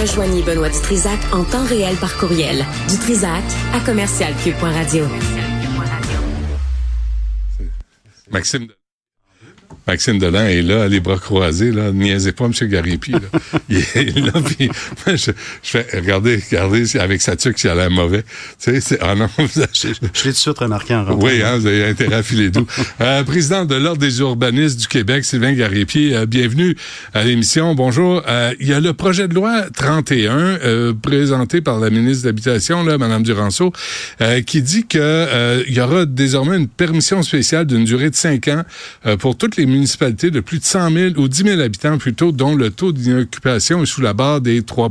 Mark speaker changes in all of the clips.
Speaker 1: Rejoignez Benoît Dutrisac en temps réel par courriel. Dutrisac à commercialcube.radio.
Speaker 2: Maxime. Maxime Delan est là, les bras croisés, là. Niaisez pas, M. Garipi, là. Il est là, puis je, je fais, regardez, regardez, avec sa tuque, s'il a l'air mauvais. Tu sais, c'est, ah non,
Speaker 3: je, je l'ai tout de suite remarqué en rentrant.
Speaker 2: Oui, hein, vous avez intérêt à filer doux. euh, président de l'Ordre des urbanistes du Québec, Sylvain Garipi, euh, bienvenue à l'émission. Bonjour. Euh, il y a le projet de loi 31, euh, présenté par la ministre de l'Habitation, là, Mme Duranceau, euh, qui dit que il y aura désormais une permission spéciale d'une durée de cinq ans pour toutes les municipalités de plus de 100 000 ou 10 000 habitants plutôt, dont le taux d'inoccupation est sous la barre des 3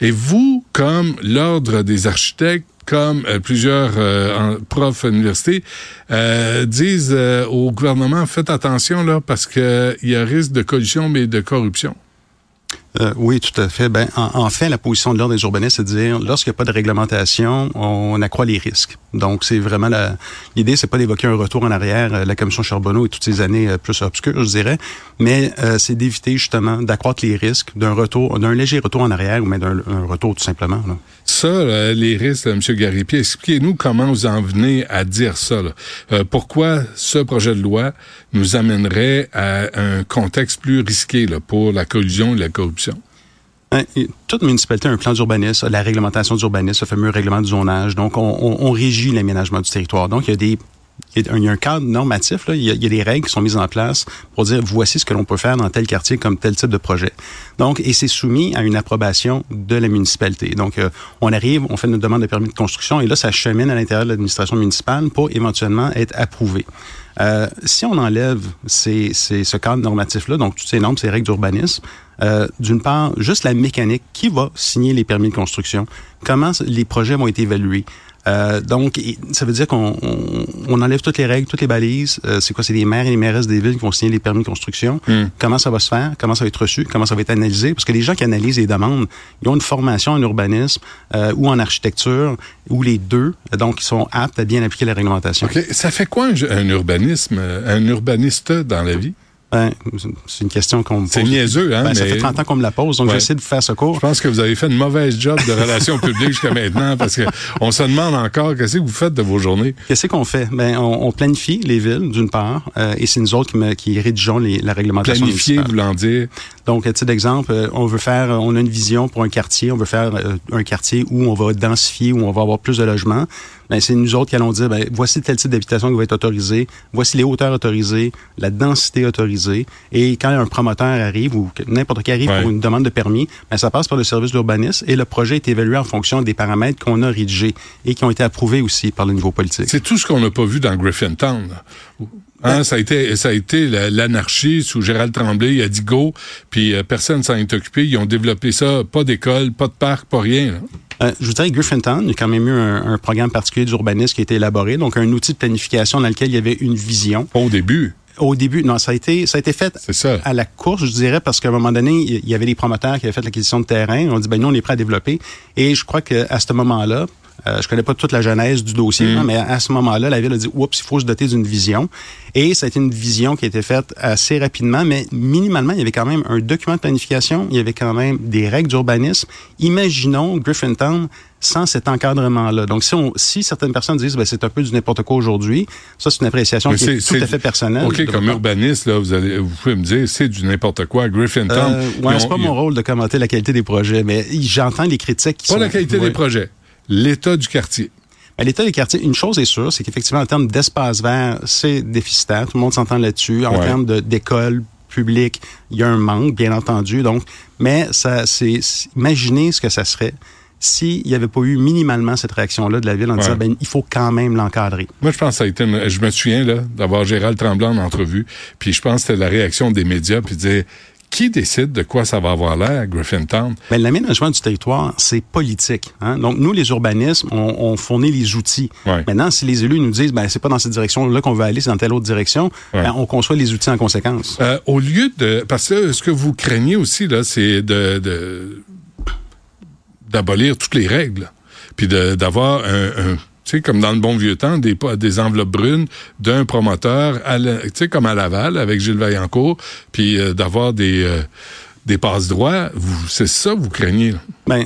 Speaker 2: Et vous, comme l'Ordre des architectes, comme euh, plusieurs euh, profs à l'université, euh, disent au gouvernement, faites attention là, parce qu'il y a risque de collusion, mais de corruption.
Speaker 3: Euh, oui, tout à fait. Ben, en, en fait, la position de l'ordre des urbanistes, c'est de dire, lorsqu'il n'y a pas de réglementation, on accroît les risques. Donc, c'est vraiment la, l'idée, c'est pas d'évoquer un retour en arrière, euh, la commission Charbonneau et toutes ces années euh, plus obscures, je dirais, mais c'est d'éviter justement d'accroître les risques d'un retour, d'un léger retour en arrière ou même d'un retour tout simplement. Là.
Speaker 2: Ça, les risques, M. Garipi, expliquez-nous comment vous en venez à dire ça. Là. pourquoi ce projet de loi nous amènerait à un contexte plus risqué là, pour la collusion et la corruption?
Speaker 3: Ben, toute municipalité a un plan d'urbanisme, la réglementation d'urbanisme, le fameux règlement du zonage. Donc, on, on, régit l'aménagement du territoire. Donc, il y a des il y a un cadre normatif, là. Il, y a, des règles qui sont mises en place pour dire voici ce que l'on peut faire dans tel quartier comme tel type de projet. Donc, et c'est soumis à une approbation de la municipalité. Donc, euh, on arrive, on fait une demande de permis de construction et là, ça chemine à l'intérieur de l'administration municipale pour éventuellement être approuvé. Euh, si on enlève ce cadre normatif-là, donc toutes ces normes, ces règles d'urbanisme, euh, d'une part, juste la mécanique, qui va signer les permis de construction, comment les projets vont être évalués, euh, donc, ça veut dire qu'on on, enlève toutes les règles, toutes les balises. Euh, c'est quoi? C'est les maires et les mairesses des villes qui vont signer les permis de construction. Hmm. Comment ça va se faire? Comment ça va être reçu? Comment ça va être analysé? Parce que les gens qui analysent les demandes, ils ont une formation en urbanisme euh, ou en architecture, ou les deux. Donc, ils sont aptes à bien appliquer la réglementation.
Speaker 2: Ça fait quoi un urbanisme, un urbaniste dans la vie?
Speaker 3: Ben, c'est une question qu'on me pose.
Speaker 2: C'est niaiseux, hein?
Speaker 3: Ben, Ça fait 30 ans qu'on me la pose, donc j'essaie de faire ce cours.
Speaker 2: Je pense que vous avez fait une mauvaise job de relations publiques jusqu'à maintenant parce que on se demande encore qu'est-ce que vous faites de vos journées.
Speaker 3: Qu'est-ce qu'on fait? Ben, on, planifie les villes, d'une part, euh, et c'est nous autres qui, me, qui rédigeons les, la réglementation.
Speaker 2: Planifier, voulant dire?
Speaker 3: Donc, à titre d'exemple, euh, on veut faire, on a une vision pour un quartier, on veut faire euh, un quartier où on va densifier, où on va avoir plus de logements ben, c'est nous autres qui allons dire, ben, voici tel type d'habitation qui va être autorisé, voici les hauteurs autorisées, la densité autorisée. Et quand un promoteur arrive ou n'importe qui arrive pour une demande de permis, ben, ça passe par le service d'urbanisme et le projet est évalué en fonction des paramètres qu'on a rédigés et qui ont été approuvés aussi par le niveau politique.
Speaker 2: C'est tout ce qu'on n'a pas vu dans Griffintown. Hein, ça a été ça a été l'anarchie sous Gérald Tremblay, il a dit go, puis euh, personne s'en est occupé, ils ont développé ça, pas d'école, pas de parc, pas rien.
Speaker 3: Euh, je vous dirais Griffintown, il y a quand même eu un, programme particulier d'urbanisme qui a été élaboré, donc un outil de planification dans lequel il y avait une vision.
Speaker 2: Au début.
Speaker 3: Au début, non, ça a été, ça a été fait à la course, je dirais, parce qu'à un moment donné, il y avait des promoteurs qui avaient fait l'acquisition de terrain. On dit, ben nous, on est prêt à développer. Et je crois qu'à ce moment-là, euh, je connais pas toute la genèse du dossier, mm. mais à ce moment-là, la ville a dit oups, il faut se doter d'une vision. Et ça a été une vision qui a été faite assez rapidement, mais minimalement, il y avait quand même un document de planification, il y avait quand même des règles d'urbanisme. Imaginons Griffintown sans cet encadrement-là. Donc, si, on, si certaines personnes disent ben, c'est un peu du n'importe quoi aujourd'hui, ça, c'est une appréciation qui est, tout à fait personnelle.
Speaker 2: OK, comme urbaniste, là, vous, allez, vous pouvez me dire c'est du n'importe quoi. Griffintown.
Speaker 3: Euh, ouais, c'est pas mon rôle de commenter la qualité des projets, mais j'entends les critiques qui
Speaker 2: pas
Speaker 3: sont...
Speaker 2: Pas la qualité des projets l'état du quartier.
Speaker 3: À l'état des quartiers, une chose est sûre, c'est qu'effectivement, en termes d'espace vert, c'est déficitaire. Tout le monde s'entend là-dessus. En termes d'école publique, il y a un manque, bien entendu. Donc, mais ça, c'est imaginez ce que ça serait s'il n'y avait pas eu minimalement cette réaction-là de la ville en disant ben il faut quand même l'encadrer.
Speaker 2: Moi, je pense que ça a été. je me souviens là d'avoir Gérald Tremblant en entrevue, puis je pense que c'était la réaction des médias, puis dire qui décide de quoi ça va avoir l'air Griffintown?
Speaker 3: Mais l'aménagement du territoire, c'est politique. Hein? Donc, nous, les urbanismes, on, on fournit les outils. Maintenant, si les élus nous disent, ben, c'est pas dans cette direction-là qu'on veut aller, c'est dans telle autre direction, ben, on conçoit les outils en conséquence.
Speaker 2: Euh, au lieu de... Parce que ce que vous craignez aussi, là, c'est de... d'abolir toutes les règles, puis d'avoir un tu sais, comme dans le bon vieux temps, des, des enveloppes brunes d'un promoteur, tu sais, comme à Laval avec Gilles Vaillancourt, puis euh, d'avoir des, euh, des passe-droits. C'est ça vous craignez?
Speaker 3: Ben,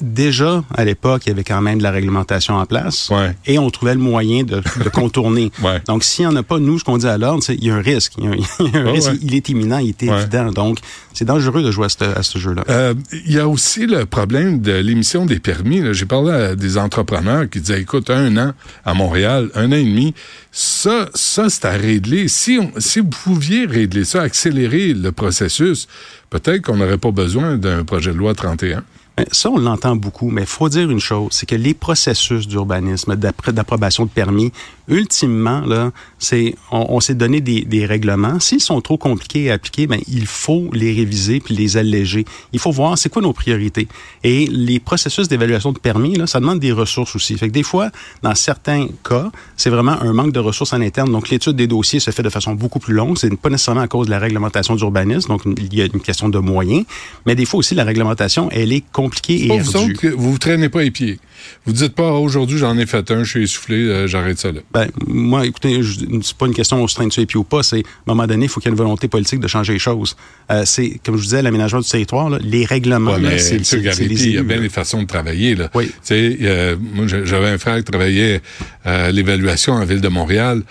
Speaker 3: déjà, à l'époque, il y avait quand même de la réglementation en place
Speaker 2: Ouais.
Speaker 3: et on trouvait le moyen de, de contourner.
Speaker 2: Ouais.
Speaker 3: Donc, s'il n'y en a pas, nous, ce qu'on dit à l'ordre, c'est il y a un risque. Il y a un, il y a un
Speaker 2: Ouais,
Speaker 3: risque,
Speaker 2: ouais.
Speaker 3: il est imminent, il est évident. Donc, c'est dangereux de jouer à ce, jeu-là.
Speaker 2: Euh, Il y a aussi le problème de l'émission des permis. J'ai parlé à des entrepreneurs qui disaient, écoute, un an à Montréal, un an et demi, ça, ça c'est à régler. Si, on, si vous pouviez régler ça, accélérer le processus, peut-être qu'on n'aurait pas besoin d'un projet de loi 31.
Speaker 3: Ben, Ça, on l'entend beaucoup, mais il faut dire une chose, c'est que les processus d'urbanisme, d'appro- d'approbation de permis, ultimement, là, c'est on, on s'est donné des, des règlements. S'ils sont trop compliqués à appliquer, ben, il faut les réviser puis les alléger. Il faut voir c'est quoi nos priorités. Et les processus d'évaluation de permis, là, ça demande des ressources aussi. Fait que des fois, dans certains cas, c'est vraiment un manque de ressources en interne. Donc, l'étude des dossiers se fait de façon beaucoup plus longue. C'est pas nécessairement à cause de la réglementation d'urbanisme. Donc, il y a une question de moyens. Mais des fois aussi, la réglementation, elle est compliquée et ardue.
Speaker 2: vous vous traînez pas les pieds. Vous dites pas, Ah, aujourd'hui, j'en ai fait un, je suis essoufflé, euh, j'arrête ça là.
Speaker 3: Ben, moi, écoutez, c'est pas une question on se traîne sur les pieds ou pas. C'est, à un moment donné, il faut qu'il y ait une volonté politique de changer les choses. Euh, c'est, comme je vous disais, l'aménagement du territoire, là, les règlements,
Speaker 2: Ouais,
Speaker 3: c'est,
Speaker 2: il y a bien
Speaker 3: là.
Speaker 2: des façons de travailler. Là.
Speaker 3: Oui.
Speaker 2: Tu sais, euh, moi, j'avais un frère qui travaillait euh, à l'évaluation en ville de Montréal.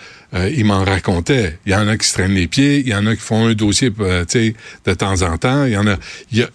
Speaker 2: Il m'en racontait. Il y en a qui se traînent les pieds, il y en a qui font un dossier tu sais, de temps en temps. Il y en a. Il y a,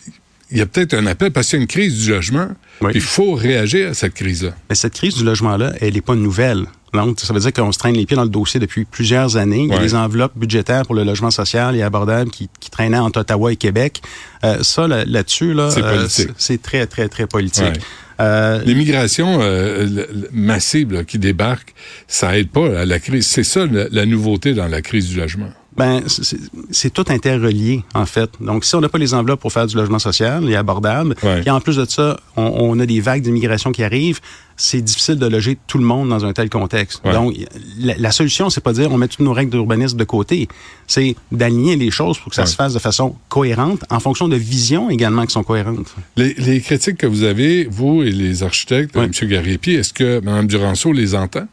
Speaker 2: il y a peut-être un appel parce qu'il y a une crise du logement.
Speaker 3: Oui.
Speaker 2: Il faut réagir à cette crise-là.
Speaker 3: Mais cette crise du logement-là, elle n'est pas nouvelle. Donc, ça veut dire qu'on se traîne les pieds dans le dossier depuis plusieurs années. Il y a
Speaker 2: Ouais.
Speaker 3: des enveloppes budgétaires pour le logement social et abordable qui, qui traînaient entre Ottawa et Québec. Euh, ça, là- là-dessus, là,
Speaker 2: C'est
Speaker 3: euh, c'est très, très, très politique.
Speaker 2: Ouais.
Speaker 3: Euh,
Speaker 2: L'immigration euh, massive là, qui débarque, ça aide pas à la crise. C'est ça la, la nouveauté dans la crise du logement.
Speaker 3: Ben, c'est- tout interrelié, en fait. Donc, si on n'a pas les enveloppes pour faire du logement social et abordable,
Speaker 2: Ouais.
Speaker 3: et en plus de ça, on, on a des vagues d'immigration qui arrivent, c'est difficile de loger tout le monde dans un tel contexte.
Speaker 2: Ouais.
Speaker 3: Donc, la, la solution, c'est pas de dire on met toutes nos règles d'urbanisme de côté, c'est d'aligner les choses pour que ça
Speaker 2: Ouais.
Speaker 3: se fasse de façon cohérente, en fonction de visions également qui sont cohérentes.
Speaker 2: Les, les critiques que vous avez, vous et les architectes. M. Gariepi, est-ce que Mme Duranceau les entend?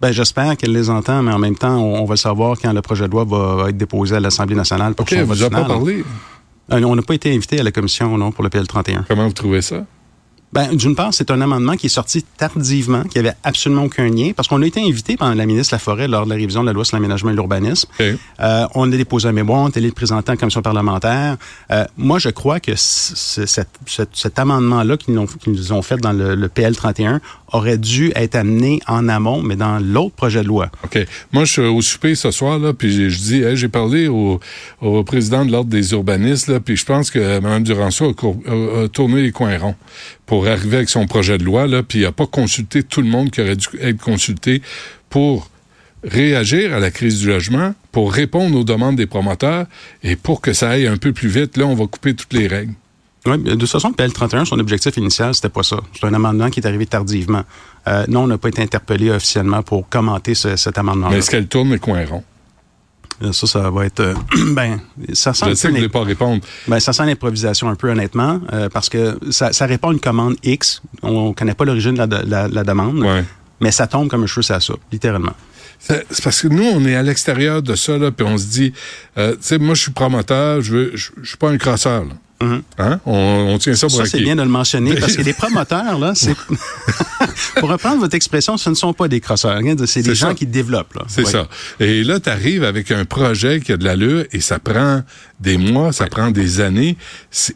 Speaker 3: Ben, j'espère qu'elle les entend, mais en même temps, on, on va le savoir quand le projet de loi va, être déposé à l'Assemblée nationale pour son vote
Speaker 2: vous pas parlé.
Speaker 3: Euh, on n'a pas été invité à la commission, non, pour le PL 31.
Speaker 2: Comment vous trouvez ça?
Speaker 3: Ben, d'une part, c'est un amendement qui est sorti tardivement, qui avait absolument aucun lien, parce qu'on a été invité par la ministre Laforêt lors de la révision de la loi sur l'aménagement et l'urbanisme. Euh, on a déposé un mémoire, on est allé le présenter en commission parlementaire. Euh, moi, je crois que cet, cet- cet amendement-là qu'ils nous, ont fait dans le, le PL 31 aurait dû être amené en amont, mais dans l'autre projet de loi.
Speaker 2: OK. Moi, je suis au souper ce soir, là, puis je, dis, j'ai parlé au, président de l'Ordre des urbanistes, là, puis je pense que Mme Duranceau a- a tourné les coins ronds pour arriver avec son projet de loi, là, puis il n'a pas consulté tout le monde qui aurait dû être consulté pour réagir à la crise du logement, pour répondre aux demandes des promoteurs et pour que ça aille un peu plus vite. Là, on va couper toutes les règles.
Speaker 3: Oui, de toute façon, le PL 31, son objectif initial, c'était pas ça. C'est un amendement qui est arrivé tardivement. Euh, non, on n'a pas été interpellé officiellement pour commenter ce- cet amendement-là.
Speaker 2: Mais est-ce qu'elle tourne les coins ronds?
Speaker 3: Euh, Ça, ça va être... euh, ben, ça sent,
Speaker 2: Je sais que vous pas répondre.
Speaker 3: ben, ça sent l'improvisation un peu, honnêtement, euh, parce que ça, ça répond à une commande X. On connaît pas l'origine de la, la- la demande,
Speaker 2: Ouais.
Speaker 3: mais ça tombe comme un cheveu sur la soupe, littéralement.
Speaker 2: C'est parce que nous, on est à l'extérieur de ça, là, puis on se dit, euh, tu sais, moi, je suis promoteur, je veux, je suis pas un crosseur, là. Hein? On, on tient ça pour
Speaker 3: Ça, c'est bien de le mentionner, parce que les promoteurs, là, c'est... Pour reprendre votre expression, ce ne sont pas des crosseurs. hein, C'est des gens
Speaker 2: ça.
Speaker 3: qui développent. là.
Speaker 2: C'est ça. Et là, tu arrives avec un projet qui a de l'allure et ça prend des mois, ça prend des années. C'est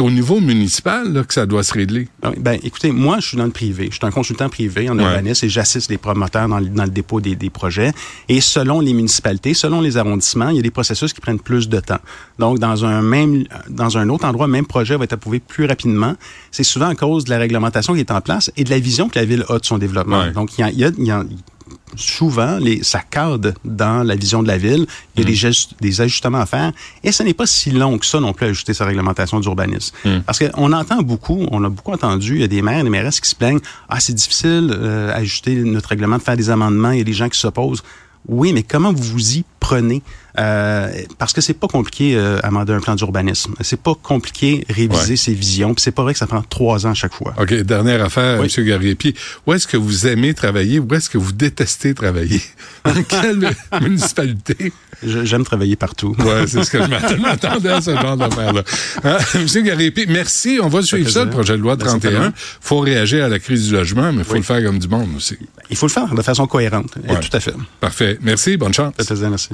Speaker 2: au niveau municipal là, que ça doit se régler.
Speaker 3: Ah Ben, écoutez, moi, je suis dans le privé. Je suis un consultant privé en
Speaker 2: Ouais.
Speaker 3: urbanisme et j'assiste les promoteurs dans, le- dans le dépôt des, des projets. Et selon les municipalités, selon les arrondissements, il y a des processus qui prennent plus de temps. Donc, dans un même, dans un autre endroit, même projet va être approuvé plus rapidement. C'est souvent à cause de la réglementation qui est en place et de la vision que la ville a de son développement.
Speaker 2: Ouais.
Speaker 3: Donc, il y a, il y a- il y a- souvent, les, ça cadre dans la vision de la ville. Il y a des, gestes- des ajustements à faire. Et ce n'est pas si long que ça non plus à ajuster sa réglementation d'urbanisme. Parce qu'on entend beaucoup, on a beaucoup entendu, il y a des maires et des mairesses qui se plaignent, ah, c'est difficile euh, ajuster notre règlement, de faire des amendements, il y a des gens qui s'opposent. Oui, mais comment vous vous y prenez? Euh, parce que c'est pas compliqué euh, amender un plan d'urbanisme. C'est pas compliqué réviser
Speaker 2: Ouais.
Speaker 3: ses visions. Puis c'est pas vrai que ça prend trois ans à chaque fois.
Speaker 2: OK, dernière affaire,
Speaker 3: Oui.
Speaker 2: M. Gariepi. Où est-ce que vous aimez travailler? Où est-ce que vous détestez travailler? Dans quelle municipalité?
Speaker 3: J'aime travailler partout.
Speaker 2: Ouais, c'est ce que je m'attendais à ce genre d'affaire-là. Hein? Monsieur Garépi, merci. On va suivre ça, le projet de loi 31. Il faut réagir à la crise du logement, mais il faut le faire comme du monde aussi.
Speaker 3: Il faut le faire de façon cohérente.
Speaker 2: Ouais.
Speaker 3: Tout à fait.
Speaker 2: Parfait. Merci. Bonne chance.
Speaker 3: Ça merci.